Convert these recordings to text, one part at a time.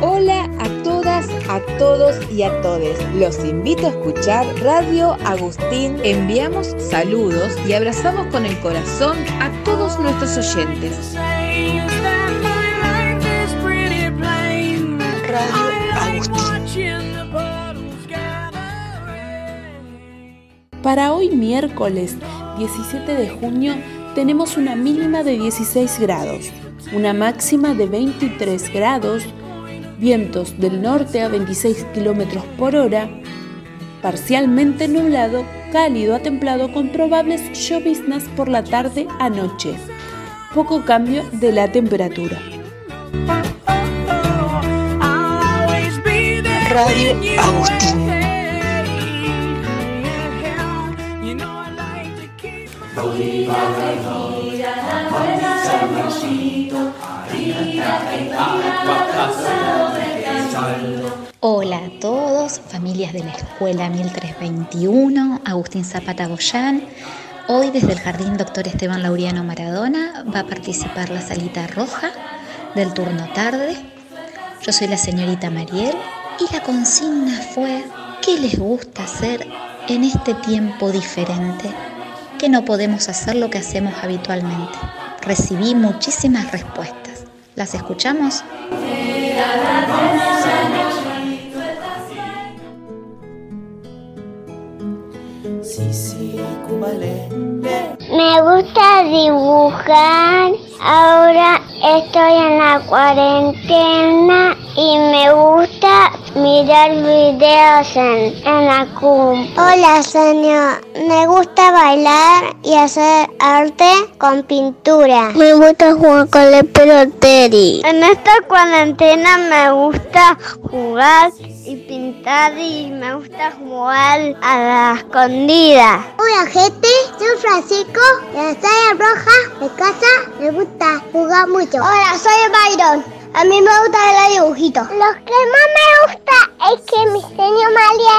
Hola a todas, a todos y a todes. Los invito a escuchar Radio Agustín. Enviamos saludos y abrazamos con el corazón a todos nuestros oyentes. Radio. Para hoy miércoles 17 de junio tenemos una mínima de 16 grados, una máxima de 23 grados, vientos del norte a 26 kilómetros por hora, parcialmente nublado, cálido a templado con probables lloviznas por la tarde a noche. Poco cambio de la temperatura. Radio Agustín. Hola a todos, familias de la Escuela 1321, Agustín Zapata Goyán. Hoy desde el Jardín Doctor Esteban Laureano Maradona va a participar la salita roja del turno tarde. Yo soy la señorita Mariel y la consigna fue ¿qué les gusta hacer en este tiempo diferente? Que no podemos hacer lo que hacemos habitualmente. Recibí muchísimas respuestas. ¿Las escuchamos? Me gusta dibujar. Ahora estoy en la cuarentena y me gusta mirar videos en, en la CUM. Hola, señor. Me gusta bailar y hacer arte con pintura. Me gusta jugar con el peloteri. En esta cuarentena me gusta jugar y pintar y me gusta jugar a la escondida. Hola gente, soy Francisco de la Sala Roja de casa. Me gusta jugar mucho. Hola, soy Byron. A mí me gusta ver dibujitos. Lo que más me gusta es que mi señor María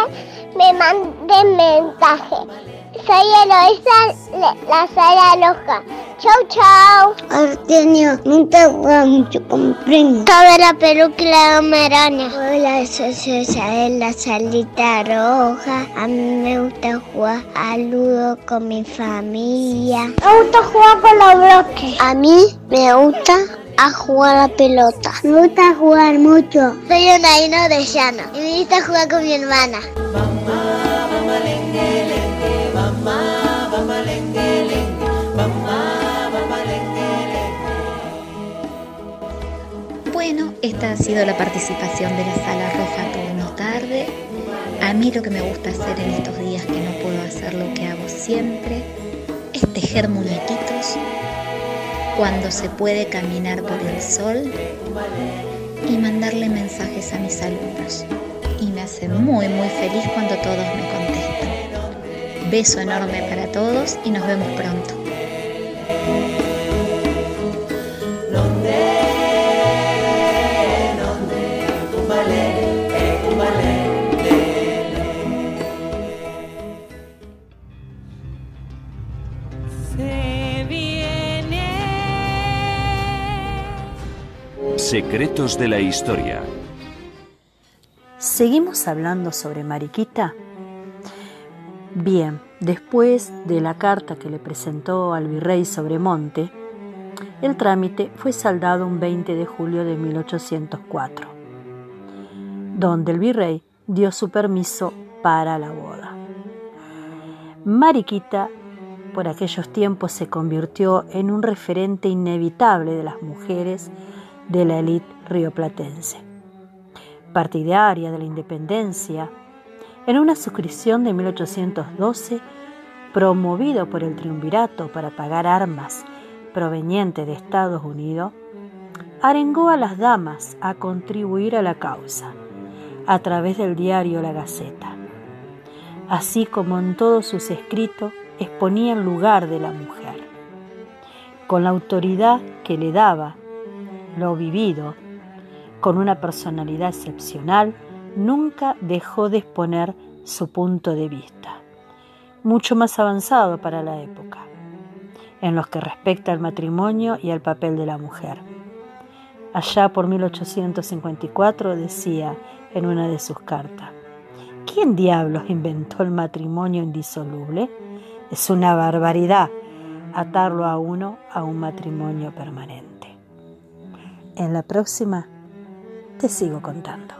me mande mensaje. Soy Eloisa de la Sala Roja. Chau, chau. Artenio, no te juega mucho con primo. Sabe la película de Homeraña. Hola, soy César de la salita roja. A mí me gusta jugar al ludo con mi familia. Me gusta jugar con los bloques. A mí me gusta a jugar a la pelota. Me gusta jugar mucho. Soy una hino de llano y me gusta jugar con mi hermana. Bueno, esta ha sido la participación de la Sala Roja turno tarde. A mí lo que me gusta hacer en estos días que no puedo hacer lo que hago siempre es tejer muñequitos cuando se puede caminar por el sol y mandarle mensajes a mis alumnos. Y me hace muy muy feliz cuando todos me contestan. Beso enorme para todos y nos vemos pronto. Secretos de la Historia. ¿Seguimos hablando sobre Mariquita? Bien, después de la carta que le presentó al virrey Sobremonte, el trámite fue saldado un 20 de julio de 1804, donde el virrey dio su permiso para la boda. Mariquita por aquellos tiempos se convirtió en un referente inevitable de las mujeres de la élite rioplatense. Partidaria de la independencia, en una suscripción de 1812, promovido por el triunvirato para pagar armas provenientes de Estados Unidos, arengó a las damas a contribuir a la causa a través del diario La Gaceta. Así como en todos sus escritos exponía el lugar de la mujer, con la autoridad que le daba lo vivido, con una personalidad excepcional, nunca dejó de exponer su punto de vista, mucho más avanzado para la época. en los que respecta al matrimonio y al papel de la mujer. Allá por 1854 decía en una de sus cartas, ¿quién diablos inventó el matrimonio indisoluble? Es una barbaridad atarlo a uno a un matrimonio permanente. En la próxima te sigo contando.